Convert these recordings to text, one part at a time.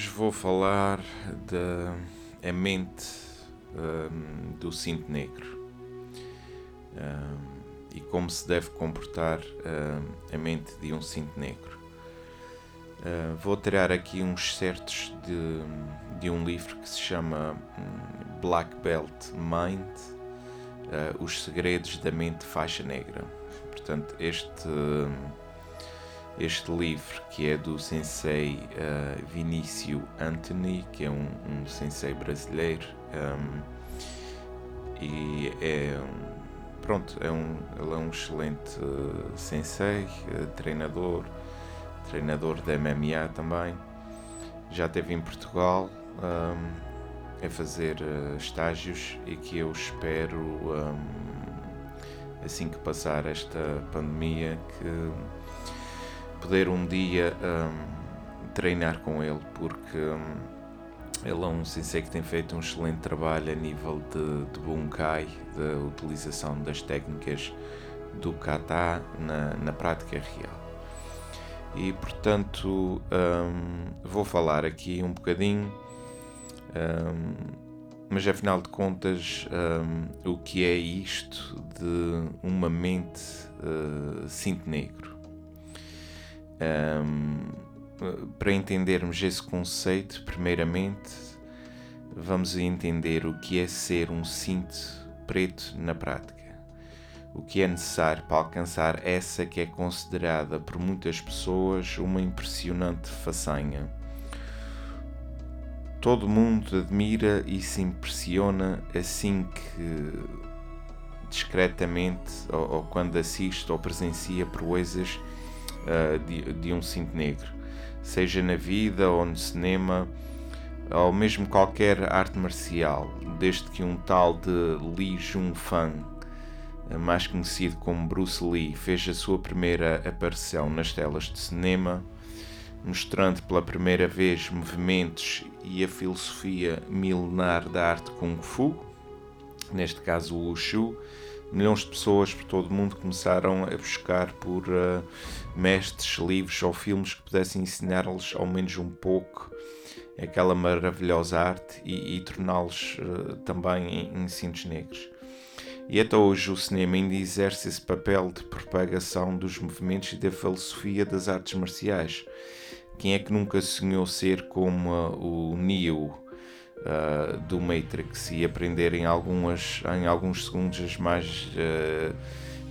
Hoje vou falar da mente um, do cinto negro um, e como se deve comportar um, a mente de um cinto negro. Uh, vou tirar aqui uns certos de, de um livro que se chama hum, Black Belt Mind uh, Os Segredos da Mente Faixa Negra. Portanto, este este livro que é do sensei uh, Vinícius Anthony, que é um, um sensei brasileiro um, e é um, pronto, é um, ele é um excelente uh, sensei, uh, treinador, treinador da MMA também. Já esteve em Portugal um, a fazer estágios e que eu espero um, assim que passar esta pandemia que poder um dia um, treinar com ele, porque um, ele é um sensei que tem feito um excelente trabalho a nível de, de Bunkai, da utilização das técnicas do kata na, na prática real. E portanto um, vou falar aqui um bocadinho, um, mas afinal de contas, um, o que é isto de uma mente uh, cinto negro? Um, para entendermos esse conceito, primeiramente, vamos entender o que é ser um cinto preto na prática. O que é necessário para alcançar essa que é considerada por muitas pessoas uma impressionante façanha. Todo mundo admira e se impressiona assim que discretamente ou, ou quando assiste ou presencia proezas uh, de, de, um cinto negro, seja na vida ou no cinema, ou mesmo qualquer arte marcial, desde que um tal de Li Junfang, eh, mais conhecido como Bruce Lee, fez a sua primeira aparição nas telas de cinema, mostrando pela primeira vez movimentos e a filosofia milenar da arte Kung Fu, neste caso o Wushu, milhões de pessoas por todo o mundo começaram a buscar por uh, mestres, livros ou filmes que pudessem ensinar-lhes ao menos um pouco aquela maravilhosa arte e, e torná-los uh, também cintos negros. E até hoje o cinema ainda exerce esse papel de propagação dos movimentos e da filosofia das artes marciais. Quem é que nunca sonhou ser como uh, o Neo, uh, do Matrix e aprender em, algumas, em alguns segundos as mais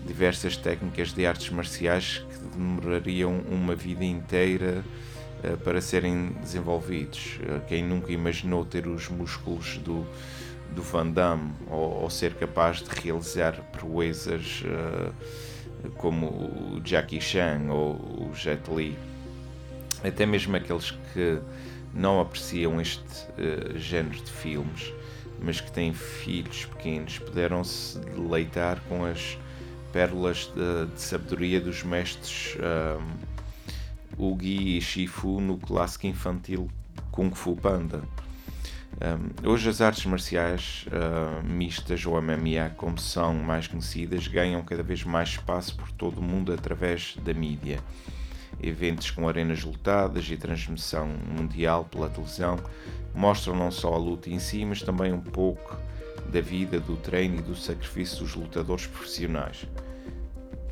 diversas técnicas de artes marciais demorariam uma vida inteira uh, para serem desenvolvidos. quem nunca imaginou ter os músculos do, do Van Damme ou, ou ser capaz de realizar proezas como o Jackie Chan ou o Jet Li? Até mesmo aqueles que não apreciam este uh, género de filmes, mas que têm filhos pequenos, puderam se deleitar com as pérolas de, de sabedoria dos mestres um, Ugi e Shifu no clássico infantil Kung Fu Panda. Um, hoje as artes marciais uh, mistas ou MMA, como são mais conhecidas, ganham cada vez mais espaço por todo o mundo através da mídia eventos com arenas lotadas e transmissão mundial pela televisão mostram não só a luta em si, mas também um pouco da vida, do treino e do sacrifício dos lutadores profissionais,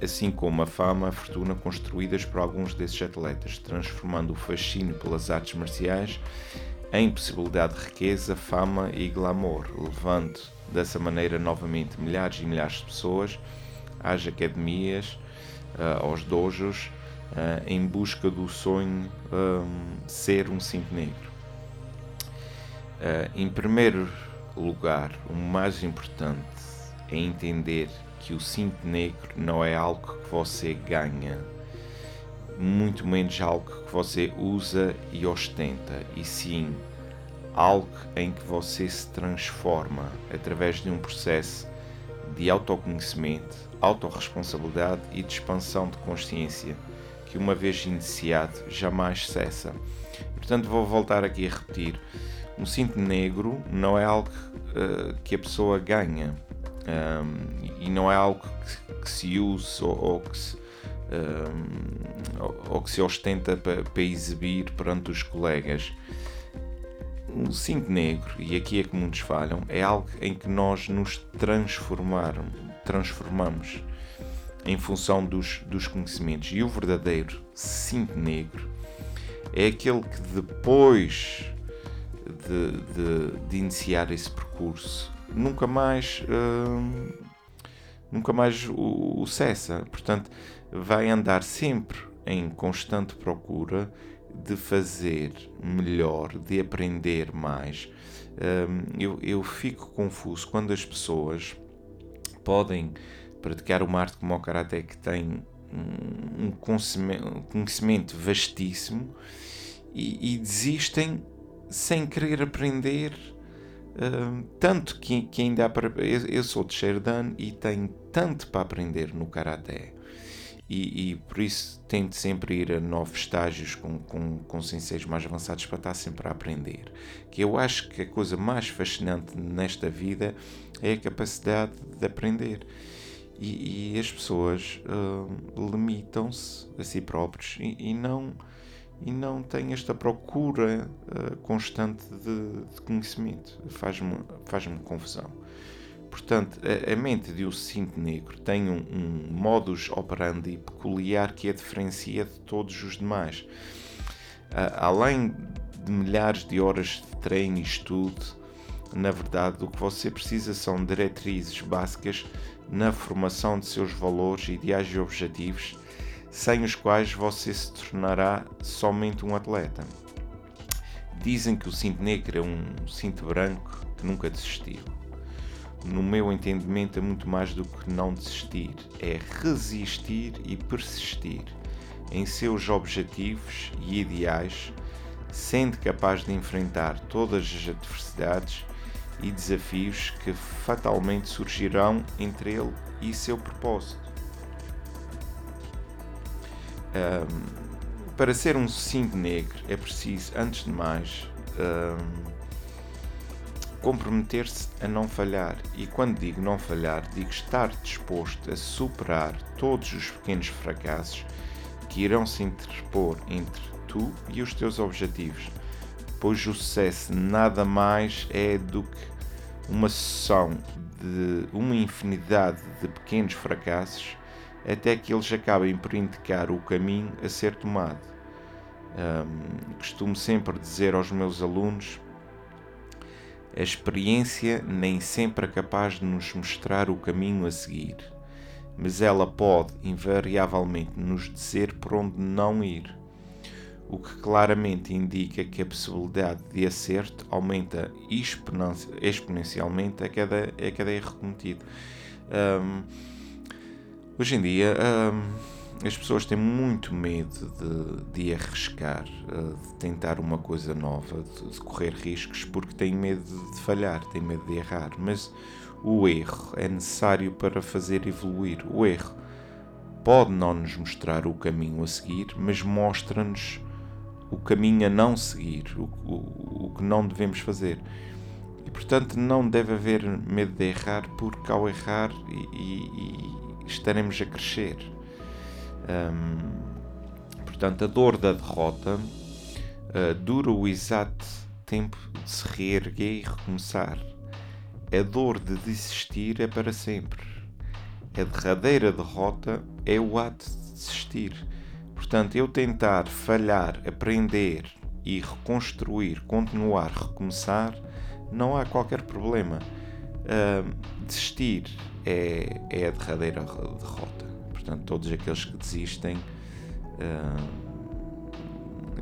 assim como a fama, a fortuna construídas por alguns desses atletas, transformando o fascínio pelas artes marciais em possibilidade de riqueza, fama e glamour, levando dessa maneira novamente milhares e milhares de pessoas às academias, uh, aos dojos, uh, em busca do sonho um, ser um cinto negro. Em primeiro lugar, o mais importante é entender que o cinto negro não é algo que você ganha, muito menos algo que você usa e ostenta, e sim algo em que você se transforma através de um processo de autoconhecimento, autorresponsabilidade e de expansão de consciência, que uma vez iniciado jamais cessa. Portanto, vou voltar aqui a repetir: um cinto negro não é algo uh, que a pessoa ganha um, e não é algo que, que se use ou, ou que se, um, ou, ou, que se ostenta para, para exibir perante os colegas. O cinto negro, e aqui é que muitos falham, é algo em que nós nos transformamos, transformamos em função dos, dos conhecimentos. E o verdadeiro cinto negro é aquele que depois de, de, de iniciar esse percurso nunca mais uh, nunca mais o, o, cessa. Portanto, vai andar sempre em constante procura de fazer melhor, de aprender mais. Uh, eu, eu fico confuso quando as pessoas podem praticar uma arte como o Karate que tem um conhecimento vastíssimo e, e desistem sem querer aprender tanto que, que ainda há para. Eu, eu sou de Sherdan e tenho tanto para aprender no Karaté. E, e, por isso tento sempre ir a novos estágios com, com, com mais avançados para estar sempre a aprender. Que eu acho que a coisa mais fascinante nesta vida é a capacidade de aprender. E, e as pessoas uh, limitam-se a si próprios e, e não e não tem esta procura uh, constante de, de conhecimento. Faz-me faz confusão. Portanto, a, a, mente de um cinto negro tem um, um modus operandi peculiar que a diferencia de todos os demais. Uh, além de milhares de horas de treino e estudo, na verdade, o que você precisa são diretrizes básicas na formação de seus valores, ideais e objetivos sem os quais você se tornará somente um atleta. Dizem que o cinto negro é um cinto branco que nunca desistiu. No meu entendimento, é muito mais do que não desistir, é resistir e persistir em seus objetivos e ideais, sendo capaz de enfrentar todas as adversidades e desafios que fatalmente surgirão entre ele e seu propósito. Um, para ser um cinto negro é preciso, antes de mais, um, comprometer-se a não falhar. E quando digo não falhar, digo estar disposto a superar todos os pequenos fracassos que irão se interpor entre tu e os teus objetivos, pois o sucesso nada mais é do que uma sucessão de uma infinidade de pequenos fracassos até que eles acabem por indicar o caminho a ser tomado. Um, costumo sempre dizer aos meus alunos: a experiência nem sempre é capaz de nos mostrar o caminho a seguir, mas ela pode invariavelmente nos dizer por onde não ir, o que claramente indica que a possibilidade de acerto aumenta exponencialmente a cada, a cada erro cometido. Um, Hoje em dia, as pessoas têm muito medo de, de arriscar, uh, de tentar uma coisa nova, de, de, correr riscos, porque têm medo de falhar, têm medo de errar. Mas o erro é necessário para fazer evoluir. O erro pode não nos mostrar o caminho a seguir, mas mostra-nos o caminho a não seguir, o, o, o que não devemos fazer. E portanto, não deve haver medo de errar, porque ao errar e, e estaremos a crescer. portanto, a dor da derrota uh, dura o exato tempo de se reerguer e recomeçar. A dor de desistir é para sempre. A derradeira derrota é o ato de desistir. Portanto, eu tentar falhar, aprender e reconstruir, continuar, recomeçar, não há qualquer problema Desistir é, é a derradeira derrota. Portanto, todos aqueles que desistem,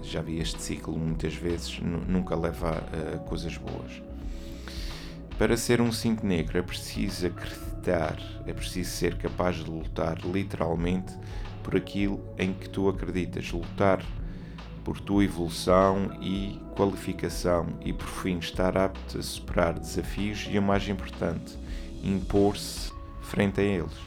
já vi este ciclo muitas vezes, nunca leva a, coisas boas. Para ser um 5 negro é preciso acreditar, é preciso ser capaz de lutar literalmente por aquilo em que tu acreditas, lutar por tua evolução e qualificação e por fim estar apto a superar desafios e o mais importante, impor-se frente a eles.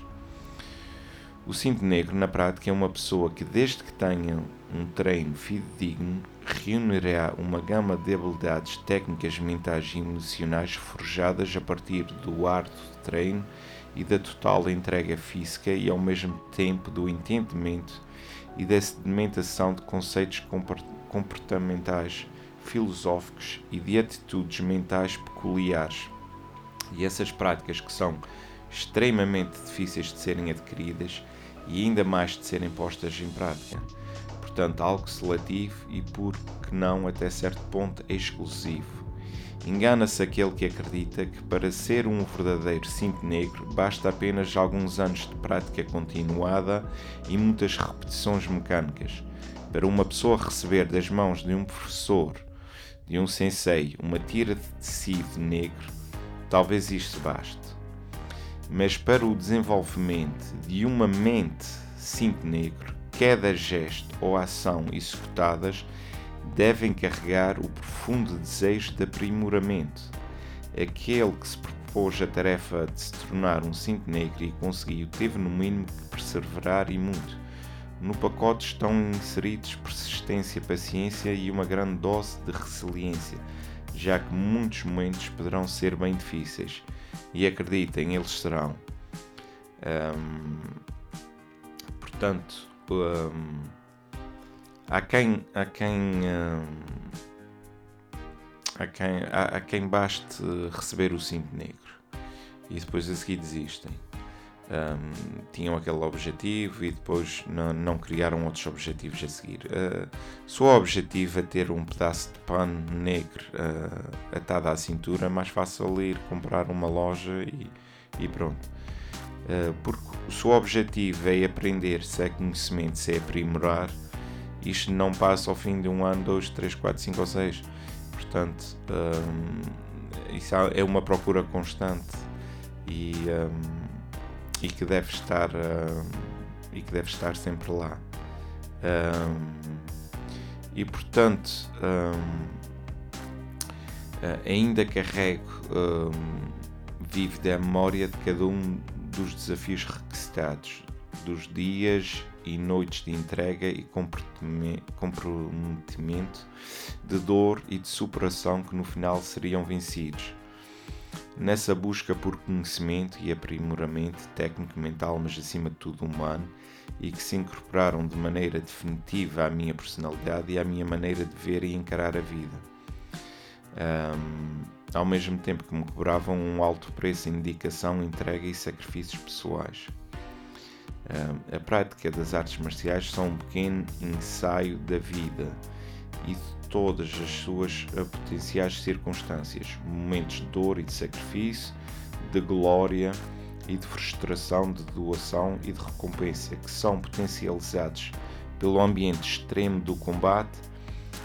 O cinto negro na prática é uma pessoa que desde que tenha um treino fidedigno reunirá uma gama de habilidades técnicas mentais e emocionais forjadas a partir do árduo treino e da total entrega física e ao mesmo tempo do entendimento e da sedimentação de conceitos comportamentais, filosóficos e de atitudes mentais peculiares. E essas práticas que são extremamente difíceis de serem adquiridas e ainda mais de serem postas em prática. Portanto, algo seletivo e, por que não, até certo ponto, exclusivo. Engana-se aquele que acredita que para ser um verdadeiro cinto negro basta apenas alguns anos de prática continuada e muitas repetições mecânicas. Para uma pessoa receber das mãos de um professor, de um sensei, uma tira de tecido negro, talvez isto baste. Mas para o desenvolvimento de uma mente cinto negro, cada gesto ou ação executadas devem carregar o profundo desejo de aprimoramento. Aquele que se propôs a tarefa de se tornar um cinto negro e conseguiu, teve no mínimo que perseverar e muito. No pacote estão inseridos persistência, paciência e uma grande dose de resiliência, já que muitos momentos poderão ser bem difíceis. E acreditem, eles serão. portanto, há quem há quem hum, há quem quem baste receber o cinto negro e depois a seguir desistem um, tinham aquele objetivo e depois não, não criaram outros objetivos a seguir. Uh, se o objetivo é ter um pedaço de pano negro uh, atado à cintura, é mais fácil ir comprar uma loja e, e pronto. Uh, porque se o objetivo é aprender, se é conhecimento, se é aprimorar, isto não passa ao fim de um ano, dois, três, quatro, cinco ou seis. Portanto, um, isso é uma procura constante e, um, e que deve estar um, e que deve estar sempre lá. Um, e portanto, ainda carrego vivo da memória de cada um dos desafios requisitados, dos dias e noites de entrega e comprometimento, de dor e de superação que no final seriam vencidos. Nessa busca por conhecimento e aprimoramento técnico, mental, mas acima de tudo humano, e que se incorporaram de maneira definitiva à minha personalidade e à minha maneira de ver e encarar a vida. Um, ao mesmo tempo que me cobravam um alto preço em dedicação, entrega e sacrifícios pessoais a prática das artes marciais são um pequeno ensaio da vida e de todas as suas potenciais circunstâncias, momentos de dor e de sacrifício, de glória e de frustração, de doação e de recompensa, que são potencializados pelo ambiente extremo do combate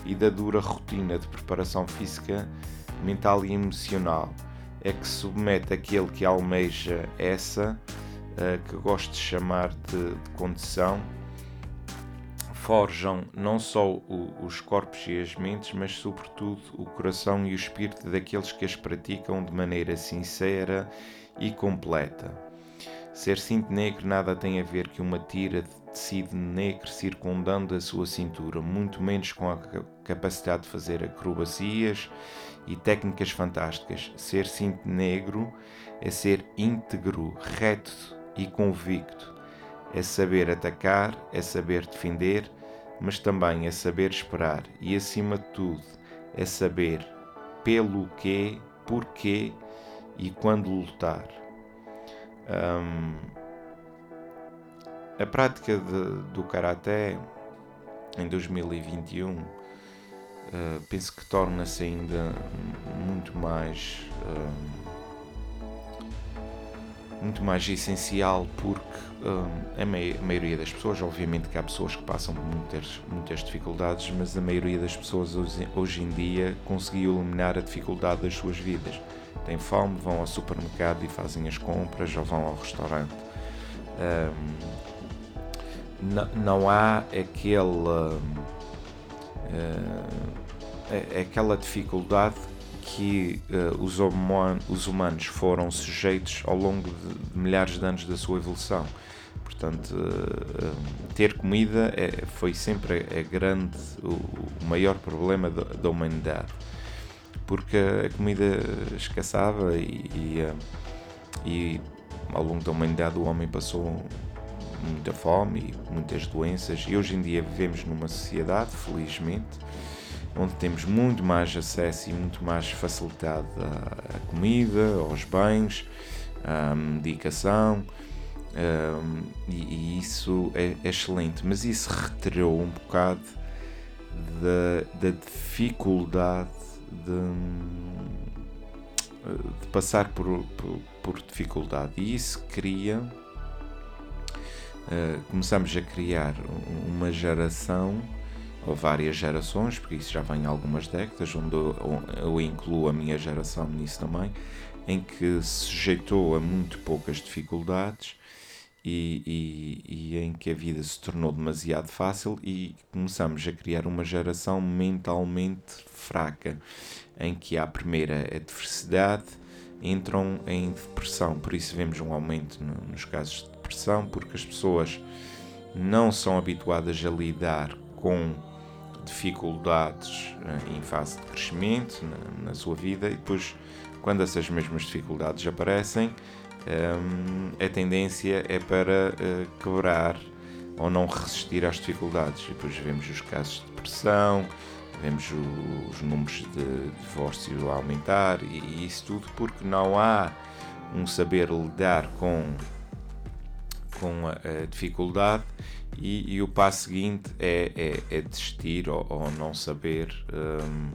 e da dura rotina de preparação física, mental e emocional, é que submete aquele que almeja essa que gosto de chamar de, de condição, forjam não só o, os corpos e as mentes, mas sobretudo o coração e o espírito daqueles que as praticam de maneira sincera e completa. Ser cinto negro nada tem a ver que uma tira de tecido negro circundando a sua cintura, muito menos com a capacidade de fazer acrobacias e técnicas fantásticas. Ser cinto negro é ser íntegro, reto e convicto. É saber atacar, é saber defender, mas também é saber esperar e, acima de tudo, é saber pelo que, porquê e quando lutar. A prática de, do Karaté em 2021 uh, penso que torna-se ainda muito mais. Uh, muito mais essencial porque um, a, maioria das pessoas, obviamente que há pessoas que passam por muitas, muitas dificuldades, mas a maioria das pessoas hoje, hoje em dia conseguiu eliminar a dificuldade das suas vidas. Têm fome, vão ao supermercado e fazem as compras ou vão ao restaurante. Um, não há aquele, uh, aquela dificuldade que uh, os, os, humanos foram sujeitos ao longo de, milhares de anos da sua evolução. Portanto, uh, ter comida é, foi sempre a, grande, o, o maior problema da, da, humanidade, porque a comida escassava e, e, e ao longo da humanidade o homem passou muita fome e muitas doenças, e hoje em dia vivemos numa sociedade, felizmente, onde temos muito mais acesso e muito mais facilidade à, comida, aos bens, à medicação, um, e, e, isso é, é, excelente. Mas isso retirou um bocado da, da dificuldade de, de passar por, por, por, dificuldade, e isso cria. Uh, começamos a criar uma geração várias gerações, porque isso já vem há algumas décadas, onde eu, eu incluo a minha geração nisso também, em que se sujeitou a muito poucas dificuldades e, e, e, em que a vida se tornou demasiado fácil e começamos a criar uma geração mentalmente fraca, em que à primeira adversidade entram em depressão. Por isso vemos um aumento no, nos casos de depressão, porque as pessoas não são habituadas a lidar com dificuldades eh, em fase de crescimento na, na sua vida e depois, quando essas mesmas dificuldades aparecem, um, ehm, a tendência é para uh, quebrar ou não resistir às dificuldades. E depois vemos os casos de depressão, vemos o, os números de divórcio aumentar e, e, isso tudo porque não há um saber lidar com, com a, dificuldade e, e, o passo seguinte é, é, é desistir ou, ou, não saber um,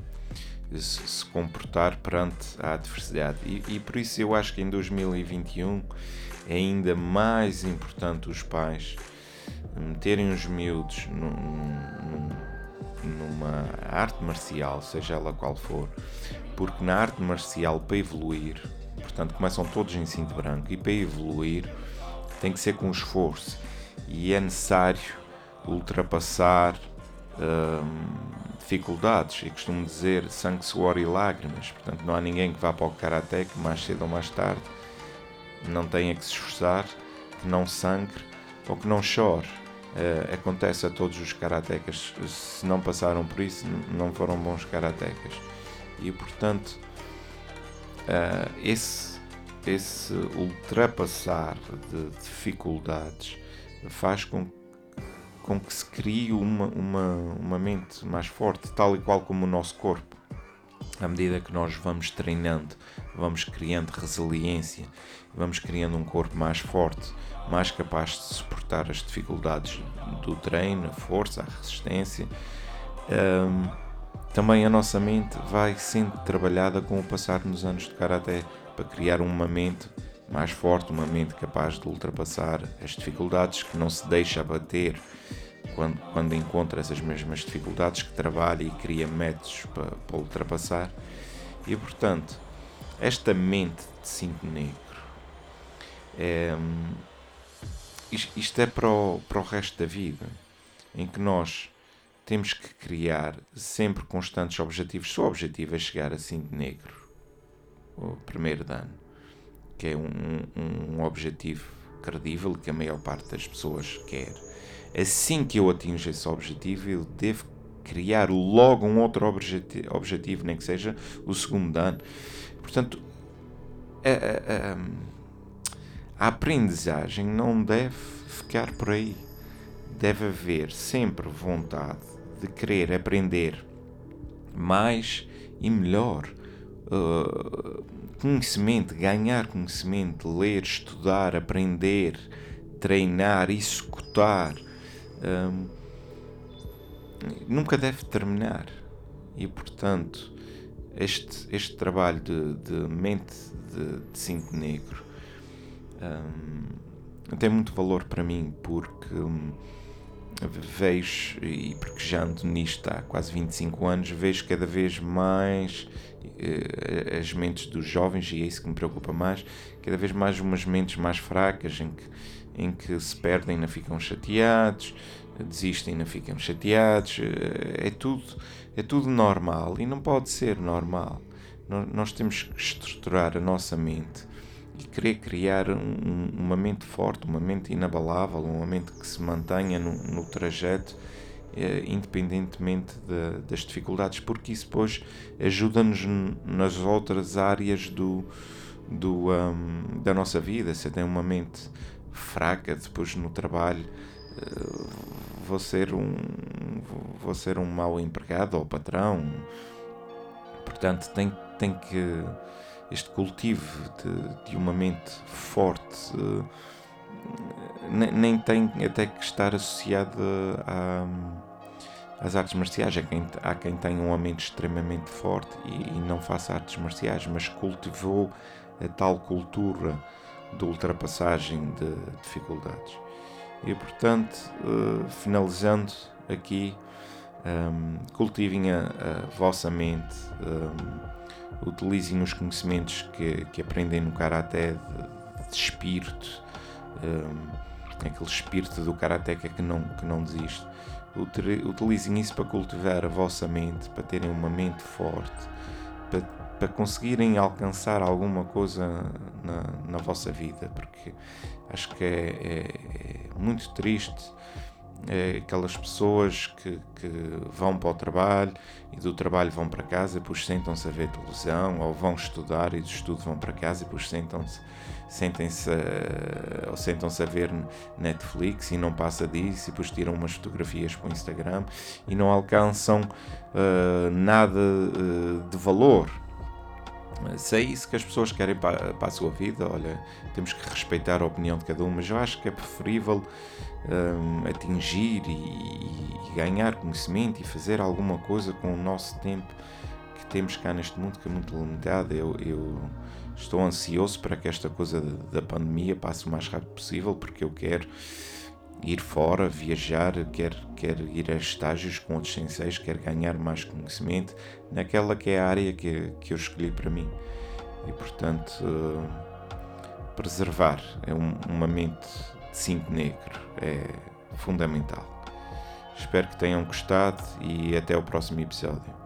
se, se, comportar perante a adversidade. E, e, por isso eu acho que em 2021 é ainda mais importante os pais meterem os miúdos num, num, numa arte marcial, seja ela qual for, porque na arte marcial, para evoluir, portanto, começam todos em cinto branco, e para evoluir tem que ser com esforço e é necessário ultrapassar hum, dificuldades. E costumo dizer sangue, suor e lágrimas. Portanto, não há ninguém que vá para o karaté que mais cedo ou mais tarde não tenha que se esforçar, que não sangre ou que não chore. Uh, acontece a todos os karatecas. Se não passaram por isso, não foram bons karatecas. E portanto, uh, esse, esse ultrapassar de dificuldades faz com, com que se crie uma, uma, uma mente mais forte, tal e qual como o nosso corpo. À medida que nós vamos treinando, vamos criando resiliência, vamos criando um corpo mais forte, mais capaz de suportar as dificuldades do treino, a força, a resistência. Um, também a nossa mente vai sendo trabalhada com o passar dos anos de karaté para criar uma mente mais forte, uma mente capaz de ultrapassar as dificuldades, que não se deixa abater quando, quando encontra essas mesmas dificuldades, que trabalha e cria métodos para, para ultrapassar. E portanto, esta mente de cinto negro é, isto é para o, para o resto da vida, em que nós temos que criar sempre constantes objetivos. Se o objetivo é chegar a cinto negro, o primeiro dano, que é um, um objetivo credível que a maior parte das pessoas quer. Assim que eu atinjo esse objetivo, eu devo criar logo um outro objetivo, objetivo nem que seja o segundo ano. Portanto, a, a, a aprendizagem não deve ficar por aí. Deve haver sempre vontade de querer aprender mais e melhor. Uh, conhecimento, ganhar conhecimento, ler, estudar, aprender, treinar, executar, hum, nunca deve terminar. E portanto, este, este trabalho de, de mente de, de cinto negro um, tem muito valor para mim porque um, vejo, e porque já ando nisto há quase 25 anos, vejo cada vez mais uh, as mentes dos jovens, e é isso que me preocupa mais, cada vez mais umas mentes mais fracas em que, em que se perdem, não ficam chateados, desistem, não ficam chateados, uh, é tudo, é tudo normal e não pode ser normal. Nós temos que estruturar a nossa mente e querer criar um, uma mente forte, uma mente inabalável, uma mente que se mantenha no, no trajeto, eh, independentemente de, das dificuldades, porque isso depois ajuda-nos nas outras áreas do, do, um, da nossa vida. Se tem uma mente fraca depois no trabalho, uh, vou ser um vou ser um mau empregado ou patrão. Portanto, tem, tem que este cultivo de, de uma mente forte uh, nem, nem, tem até que estar associado a, às artes marciais. Há quem, há quem tenha uma mente extremamente forte e, e não faça artes marciais, mas cultivou a tal cultura de ultrapassagem de dificuldades. E portanto, uh, finalizando aqui, um, ehm, cultivem a, a, vossa mente. Um, utilizem os conhecimentos que, que aprendem no Karaté de, de espírito, um, aquele espírito do Karateka que não, que não desiste. Utilizem isso para cultivar a vossa mente, para terem uma mente forte, para, para conseguirem alcançar alguma coisa na, na vossa vida, porque acho que é, é, é muito triste é aquelas pessoas que, que, vão para o trabalho e do trabalho vão para casa e depois sentam-se a ver televisão ou vão estudar e do estudo vão para casa e depois sentam-se sentem-se ou sentam-se a ver Netflix e não passa disso e depois tiram umas fotografias para o Instagram e não alcançam uh, nada uh, de valor se é isso que as pessoas querem para, para, a sua vida, olha, temos que respeitar a opinião de cada um, mas eu acho que é preferível um, atingir e, e, ganhar conhecimento e fazer alguma coisa com o nosso tempo que temos cá neste mundo, que é muito limitado. Eu, eu estou ansioso para que esta coisa da pandemia passe o mais rápido possível, porque eu quero ir fora, viajar, quer, quer ir a estágios com outros senseis, quer ganhar mais conhecimento naquela que é a área que, que eu escolhi para mim. E portanto, uh, preservar é um, uma mente de cinto negro é fundamental. Espero que tenham gostado e até o próximo episódio.